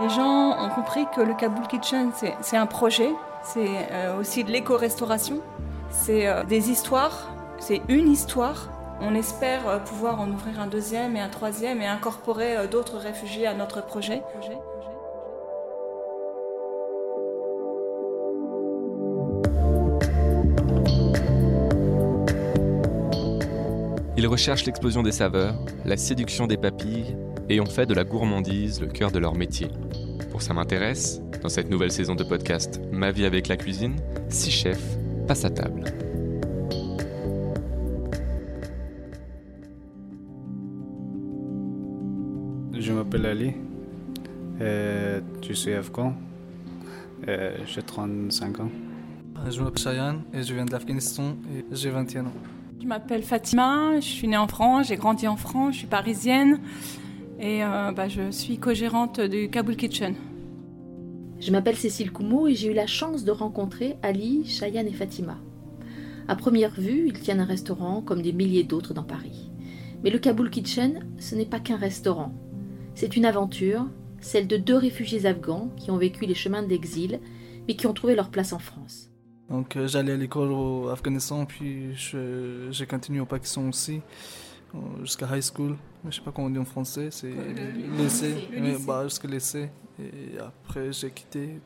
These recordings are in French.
Les gens ont compris que le Kaboul Kitchen, c'est un projet, c'est euh, aussi de l'éco-restauration, c'est euh, des histoires, c'est une histoire. On espère euh, pouvoir en ouvrir un deuxième et un troisième et incorporer d'autres réfugiés à notre projet. Ils recherchent l'explosion des saveurs, la séduction des papilles et ont fait de la gourmandise le cœur de leur métier. Pour ça m'intéresse, dans cette nouvelle saison de podcast Ma vie avec la cuisine, six chefs passent à table. Je m'appelle Ali, euh, je suis afghan, euh, j'ai 35 ans. Je m'appelle Cheyenne et je viens d'Afghanistan et j'ai 21 ans. Je m'appelle Fatima, je suis née en France, j'ai grandi en France, je suis parisienne et euh, bah, je suis co-gérante du Kabul Kitchen. Je m'appelle Cécile Koumou et j'ai eu la chance de rencontrer Ali, Cheyenne et Fatima. À première vue, ils tiennent un restaurant comme des milliers d'autres dans Paris. Mais le Kabul Kitchen, ce n'est pas qu'un restaurant. C'est une aventure, celle de deux réfugiés afghans qui ont vécu les chemins d'exil, mais qui ont trouvé leur place en France. Donc euh, j'allais à l'école au Afghanistan, puis j'ai continué au Pakistan aussi, jusqu'à high school. Je sais pas comment on dit en français, c'est lycée, bah, jusqu'à lycée. Et après j'ai quitté.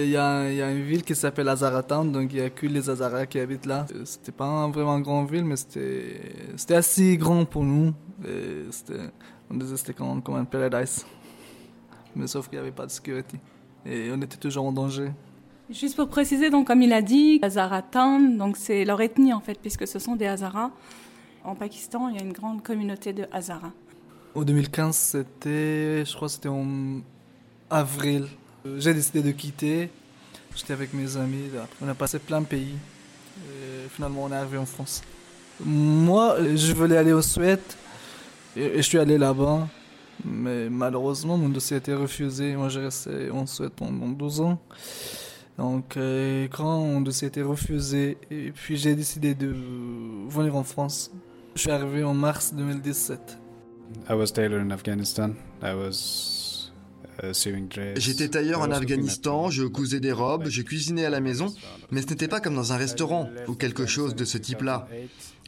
Il y, a, il y, a, une ville qui s'appelle Azaratan, donc il n'y a que les Hazaras qui habitent là. Euh, c'était pas vraiment une grande ville, mais c'était assez grand pour nous. on disait que c'était comme, comme un paradise. Mais sauf qu'il n'y avait pas de sécurité. Et on était toujours en danger. Juste pour préciser, donc comme il a dit, Hazaratan, donc c'est leur ethnie en fait, puisque ce sont des Hazaras. En Pakistan, il y a une grande communauté de Hazaras. En 2015, c'était, je crois, c'était en avril. J'ai décidé de quitter. J'étais avec mes amis. On a passé plein de pays. Finalement, on est arrivé en France. Moi, je voulais aller au Suède et je suis allé là-bas. Mais malheureusement, mon dossier a été refusé. Moi, j'ai resté en Suède pendant 12 ans. Donc, euh, quand on dossier a été refusé, et puis j'ai décidé de venir en France. Je suis arrivé en mars 2017. J'étais tailleur en Afghanistan, je cousais des robes, je cuisinais à la maison, mais ce n'était pas comme dans un restaurant ou quelque chose de ce type-là.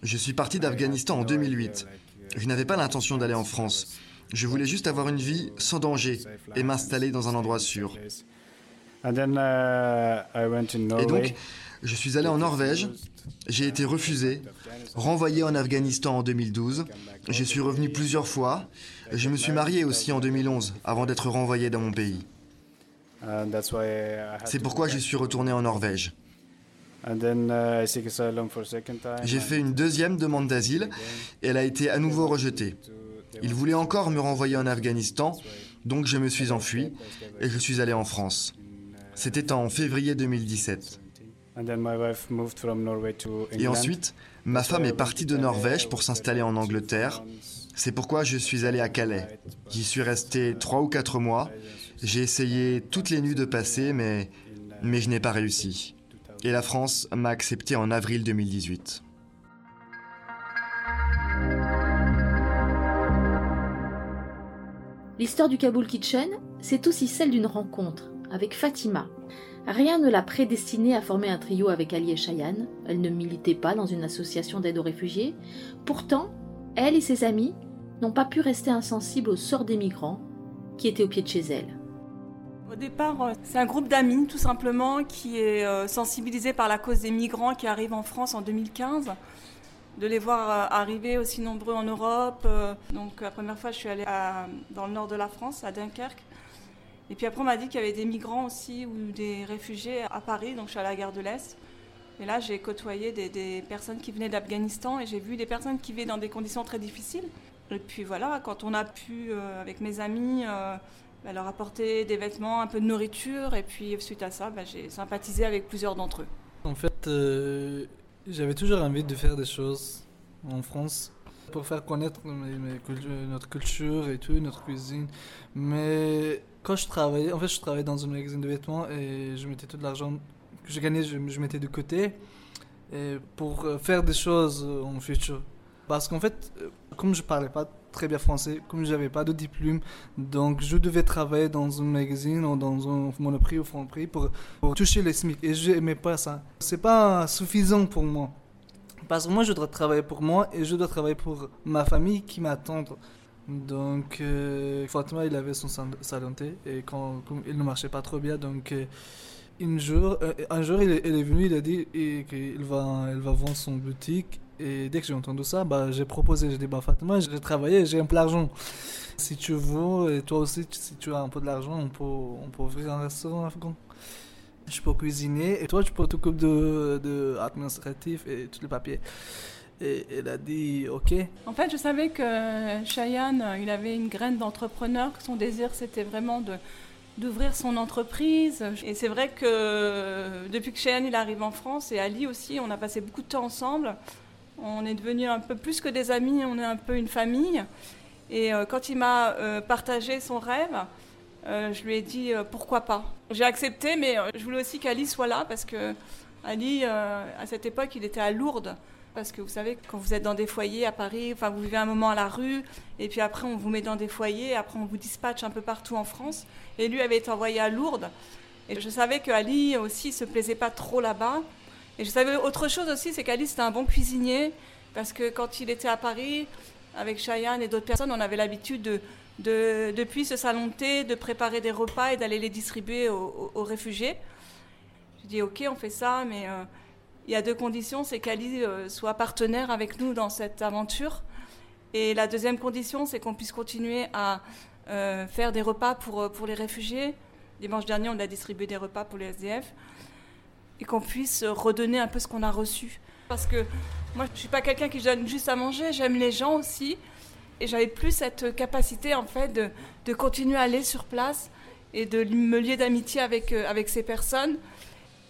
Je suis parti d'Afghanistan en 2008. Je n'avais pas l'intention d'aller en France. Je voulais juste avoir une vie sans danger et m'installer dans un endroit sûr. Uh, Et donc, je suis allé en Norvège, j'ai été refusé, renvoyé en Afghanistan en 2012, je suis revenu plusieurs fois, je me suis marié aussi en 2011 avant d'être renvoyé dans mon pays. C'est pourquoi je suis retourné en Norvège. J'ai fait une deuxième demande d'asile et elle a été à nouveau rejetée. Ils voulaient encore me renvoyer en Afghanistan, donc je me suis enfui et je suis allé en France. C'était en février 2017. Et ensuite, ma femme est partie de Norvège pour s'installer en Angleterre. C'est pourquoi je suis allé à Calais. J'y suis resté trois ou quatre mois. J'ai essayé toutes les nuits de passer, mais, mais je n'ai pas réussi. Et la France m'a accepté en avril 2018. L'histoire du Kabul Kitchen, c'est aussi celle d'une rencontre avec Fatima. Rien ne l'a prédestinée à former un trio avec Ali et. Elle ne militait pas dans une association d'aide aux réfugiés. Pourtant, elle et ses amis n'ont pas pu rester insensibles au sort des migrants qui étaient au pied de chez elle. Au départ, euh, c'est un groupe d'amis tout simplement qui est euh, sensibilisé par la cause des migrants qui arrivent en France en 2015 de les voir euh, arriver aussi nombreux en Europe. Donc la première fois, je suis allée dans le nord de la France, à Dunkerque. Et puis après, on m'a dit qu'il y avait des migrants aussi ou des réfugiés à Paris, donc je suis à la gare de l'Est. Et là, j'ai côtoyé des, personnes qui venaient d'Afghanistan et j'ai vu des personnes qui vivaient dans des conditions très difficiles. Et puis voilà, quand on a pu, euh, avec mes amis, euh, bah, leur apporter des vêtements, un peu de nourriture, et puis suite à ça, bah, j'ai sympathisé avec plusieurs d'entre eux. En fait, euh, j'avais toujours envie de faire des choses en France pour faire connaître notre culture et tout, notre cuisine. Mais quand je travaillais, en fait, je travaillais dans un magasin de vêtements et je mettais tout l'argent que je gagnais, je, mettais de côté pour euh, faire des choses en futur. Parce qu'en fait, euh, Comme je parlais pas très bien français, comme j'avais pas de diplôme, donc je devais travailler dans un magazine ou dans un monoprix ou prix pour, pour toucher les SMIC. Et je n'aimais pas ça. C'est pas suffisant pour moi. Parce que moi, je dois travailler pour moi et je dois travailler pour ma famille qui m'attend. Donc, euh, Fatima, il avait son salon et quand, il ne marchait pas trop bien, donc euh, jour, euh, un jour, il est, venu, il a dit qu'il va, il va vendre son boutique. Et dès que j'ai entendu ça, bah, j'ai proposé, j'ai dit, bah, Fatima, j'ai travaillé, j'ai un peu d'argent. Si tu veux, et toi aussi, si tu as un peu d'argent, on peut, on peut ouvrir un restaurant afghan. Je peux cuisiner et toi, tu peux t'occuper de, de administratif et tous les papiers. Et elle a dit OK. En fait, je savais que Cheyenne, il avait une graine d'entrepreneur, que son désir, c'était vraiment d'ouvrir son entreprise. Et c'est vrai que depuis que Cheyenne il arrive en France, et Ali aussi, on a passé beaucoup de temps ensemble. On est devenus un peu plus que des amis, on est un peu une famille. Et euh, quand il m'a euh, partagé son rêve, euh, je lui ai dit pourquoi pas. J'ai accepté, mais je voulais aussi qu'Ali soit là parce que Ali, à cette époque, il était à Lourdes. Parce que vous savez, quand vous êtes dans des foyers à Paris, enfin vous vivez un moment à la rue, et puis après on vous met dans des foyers, après on vous dispatche un peu partout en France. Et lui avait été envoyé à Lourdes. Et je savais qu'Ali aussi se plaisait pas trop là-bas. Et je savais autre chose aussi, c'est qu'Ali c'était un bon cuisinier, parce que quand il était à Paris, avec Cheyenne et d'autres personnes, on avait l'habitude de, de, depuis ce salon de de préparer des repas et d'aller les distribuer aux, réfugiés. Je dis ok, on fait ça, mais euh, il y a deux conditions, c'est qu'Ali euh, soit partenaire avec nous dans cette aventure. Et la deuxième condition, c'est qu'on puisse continuer à euh, faire des repas pour, euh, pour les réfugiés. Dimanche dernier, on a distribué des repas pour les SDF. Et qu'on puisse redonner un peu ce qu'on a reçu. Parce que moi, je ne suis pas quelqu'un qui donne juste à manger, j'aime les gens aussi. Et j'avais plus cette capacité, en fait, de, de, continuer à aller sur place et de me lier d'amitié avec, avec ces personnes.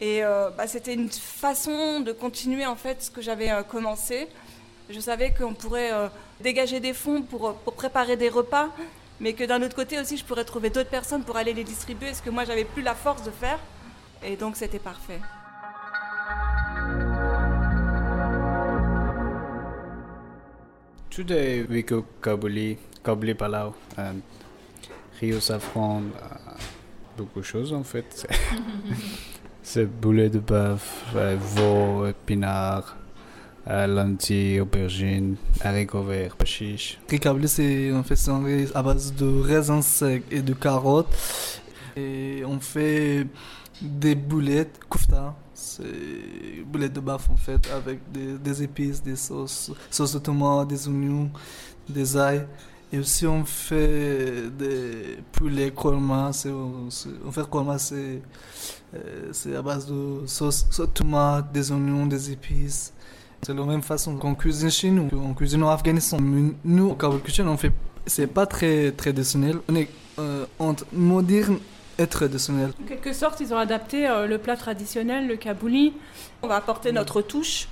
Et euh, bah, c'était une façon de continuer en fait ce que j'avais euh, commencé. Je savais qu'on pourrait euh, dégager des fonds pour, préparer des repas, mais que d'un autre côté aussi, je pourrais trouver d'autres personnes pour aller les distribuer, ce que moi, j'avais plus la force de faire. Et donc, c'était parfait. Today we cook kabuli, kabuli palau, and Rio Safran, beaucoup de choses en fait. C'est boulet de bœuf, veau, épinards, euh, lentilles, aubergines, haricots verts, chiche. Ricabli, c'est en fait c'est à base de raisins secs et de carottes. Et on fait des boulettes, kufta, c'est boulettes de bœuf en fait, avec des, épices, des sauces, sauce de des oignons, des ail. Et aussi, on fait des poulets korma. On fait korma, c'est euh, à base de sauce, sauce tomate, des oignons, des épices. C'est la même façon qu'on cuisine chez nous. On cuisine en Afghanistan. nous, au Kabul Kitchen, on fait. C'est pas très traditionnel. On est euh, entre moderne et traditionnel. En quelque sorte, ils ont adapté euh, le plat traditionnel, le kabouli. On va apporter notre touche.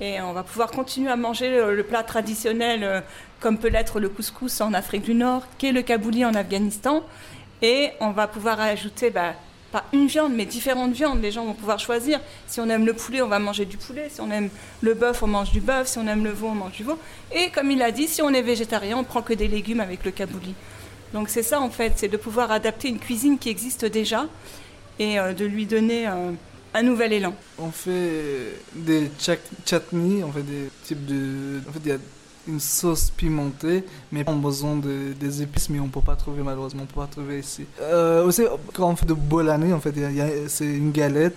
Et on va pouvoir continuer à manger le, plat traditionnel euh, comme peut l'être le couscous en Afrique du Nord, qu'est le kabouli en Afghanistan. Et on va pouvoir ajouter, bah, pas une viande, mais différentes viandes. Les gens vont pouvoir choisir. Si on aime le poulet, on va manger du poulet. Si on aime le bœuf, on mange du bœuf. Si on aime le veau, on mange du veau. Et comme il a dit, si on est végétarien, on prend que des légumes avec le kabouli. Donc c'est ça en fait, c'est de pouvoir adapter une cuisine qui existe déjà et euh, de lui donner euh, un nouvel élan. On fait des chutneys, on fait des types de. En fait, il y a une sauce pimentée, mais on a besoin de, des épices, mais on ne peut pas trouver malheureusement, on peut pas trouver ici. Euh, aussi, quand on fait de bolani, en fait, c'est une galette.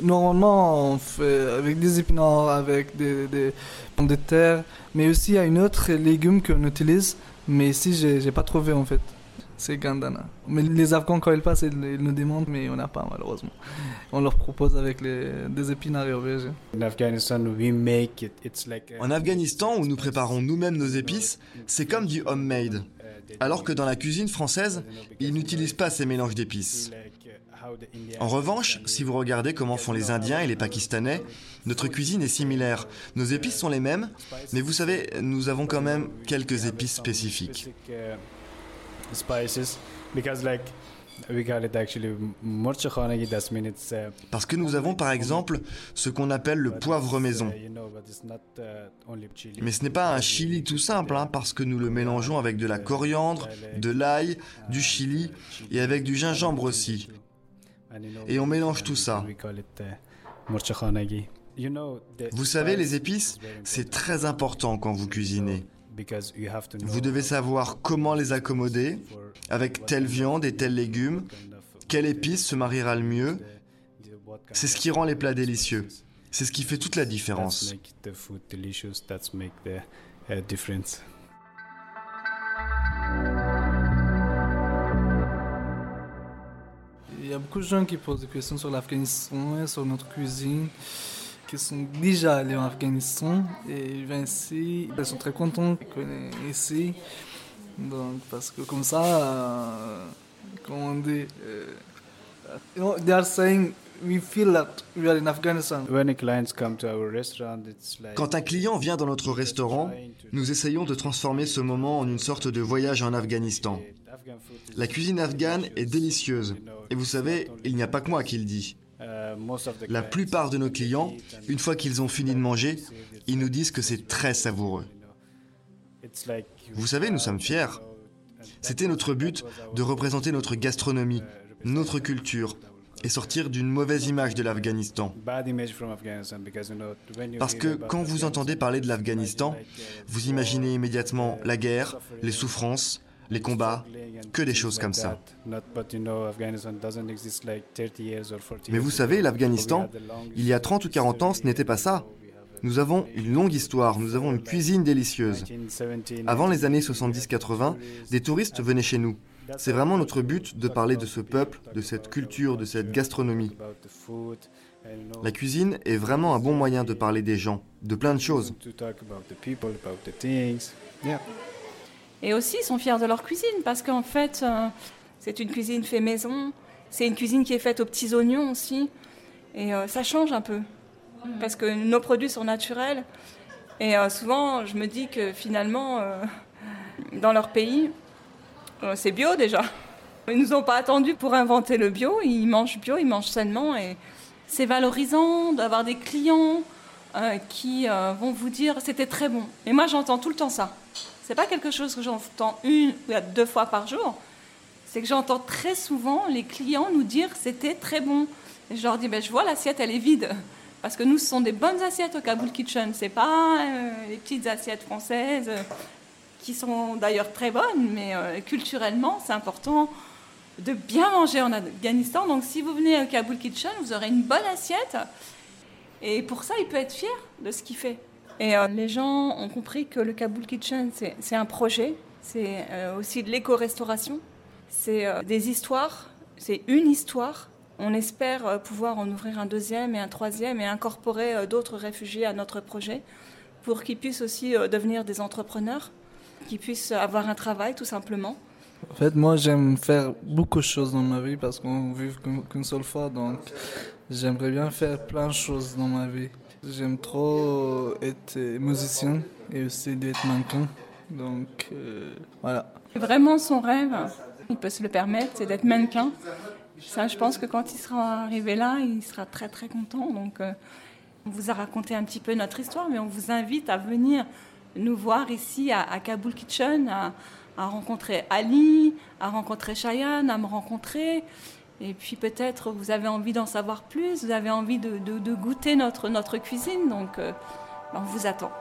Normalement, on fait avec des épinards, avec des, des pommes de terre, mais aussi il y a une autre légume qu'on utilise, mais ici, j'ai pas trouvé en fait c'est Gandana. Mais les Afghans, quand ils passent, ils, nous demandent, mais on n'a pas malheureusement. On leur propose avec les, des épinards et aubergines. En Afghanistan, où nous préparons nous-mêmes nos épices, c'est comme du homemade. Alors que dans la cuisine française, ils n'utilisent pas ces mélanges d'épices. En revanche, si vous regardez comment font les Indiens et les Pakistanais, notre cuisine est similaire. Nos épices sont les mêmes, mais vous savez, nous avons quand même quelques épices spécifiques. Parce que nous avons par exemple ce qu'on appelle le poivre maison. Mais ce n'est pas un chili tout simple, hein, parce que nous le mélangeons avec de la coriandre, de l'ail, du chili et avec du gingembre aussi. Et on mélange tout ça. Vous savez, les épices, c'est très important quand vous cuisinez. Vous devez savoir comment les accommoder, avec telle viande et tel légume, quelle épice se mariera le mieux? C'est ce qui rend les plats délicieux. C'est ce qui fait toute la différence. Il y a beaucoup de gens qui posent des questions sur l'Afghanistan, sur notre cuisine qui sont déjà allés en Afghanistan et ils viennent ici. Ils sont très contents qu'on est ici. Donc, parce que comme ça, euh, comment on dit, euh, they are saying we feel that we are in Afghanistan. Quand un client vient dans notre restaurant, nous essayons de transformer ce moment en une sorte de voyage en Afghanistan. La cuisine afghane est délicieuse. Et vous savez, il n'y a pas que moi qui le dis. La plupart de nos clients, une fois qu'ils ont fini de manger, ils nous disent que c'est très savoureux. Vous savez, nous sommes fiers. C'était notre but de représenter notre gastronomie, notre culture, et sortir d'une mauvaise image de l'Afghanistan. Parce que quand vous entendez parler de l'Afghanistan, vous imaginez immédiatement la guerre, les souffrances, les combats, que des choses comme ça. Mais vous savez, l'Afghanistan, il y a 30 ou 40 ans, ce n'était pas ça. Nous avons une longue histoire, nous avons une cuisine délicieuse. Avant les années 70-80, des touristes venaient chez nous. C'est vraiment notre but de parler de ce peuple, de cette culture, de cette gastronomie. La cuisine est vraiment un bon moyen de parler des gens, de plein de choses. Et aussi, ils sont fiers de leur cuisine parce qu'en fait, euh, c'est une cuisine fait maison. C'est une cuisine qui est faite aux petits oignons aussi. Et euh, ça change un peu. Parce que nos produits sont naturels. Et euh, souvent, je me dis que finalement, dans leur pays, c'est bio déjà. Ils nous ont pas attendu pour inventer le bio. Ils mangent bio, ils mangent sainement. Et c'est valorisant d'avoir des clients qui vont vous dire c'était très bon. Et moi, j'entends tout le temps ça. C'est pas quelque chose que j'entends une ou deux fois par jour. C'est que j'entends très souvent les clients nous dire c'était très bon. Et je leur dis ben, je vois l'assiette elle est vide parce que nous ce sont des bonnes assiettes au Kabul Kitchen. C'est pas euh, les petites assiettes françaises euh, qui sont d'ailleurs très bonnes, mais euh, culturellement c'est important de bien manger en Afghanistan. Donc si vous venez au Kabul Kitchen, vous aurez une bonne assiette. Et pour ça, il peut être fier de ce qu'il fait. Et euh, les gens ont compris que le Kabul Kitchen, c'est un projet, c'est euh, aussi de l'éco-restauration, c'est euh, des histoires, c'est une histoire. On espère pouvoir en ouvrir un deuxième et un troisième et incorporer d'autres réfugiés à notre projet pour qu'ils puissent aussi devenir des entrepreneurs, qu'ils puissent avoir un travail tout simplement. En fait, moi, j'aime faire beaucoup de choses dans ma vie parce qu'on vit qu'une seule fois, donc j'aimerais bien faire plein de choses dans ma vie. J'aime trop être musicien et aussi d'être mannequin. Donc euh, voilà. Vraiment son rêve, il peut se le permettre, c'est d'être mannequin. Ça, je pense que quand il sera arrivé là, il sera très très content. Donc euh, on vous a raconté un petit peu notre histoire, mais on vous invite à venir nous voir ici à, Kabul Kitchen, à, à rencontrer Ali, à rencontrer Cheyenne, à me rencontrer. Et puis peut-être vous avez envie d'en savoir plus, vous avez envie de, goûter notre, cuisine, donc euh, on vous attend.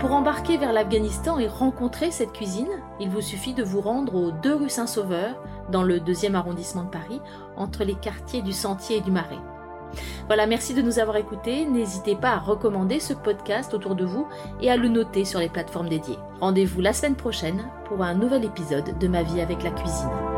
Pour embarquer vers l'Afghanistan et rencontrer cette cuisine, il vous suffit de vous rendre aux 2 rue Saint-Sauveur, dans le deuxième arrondissement de Paris, entre les quartiers du Sentier et du Marais. Voilà, merci de nous avoir écoutés. N'hésitez pas à recommander ce podcast autour de vous et à le noter sur les plateformes dédiées. Rendez-vous la semaine prochaine pour un nouvel épisode de Ma vie avec la cuisine.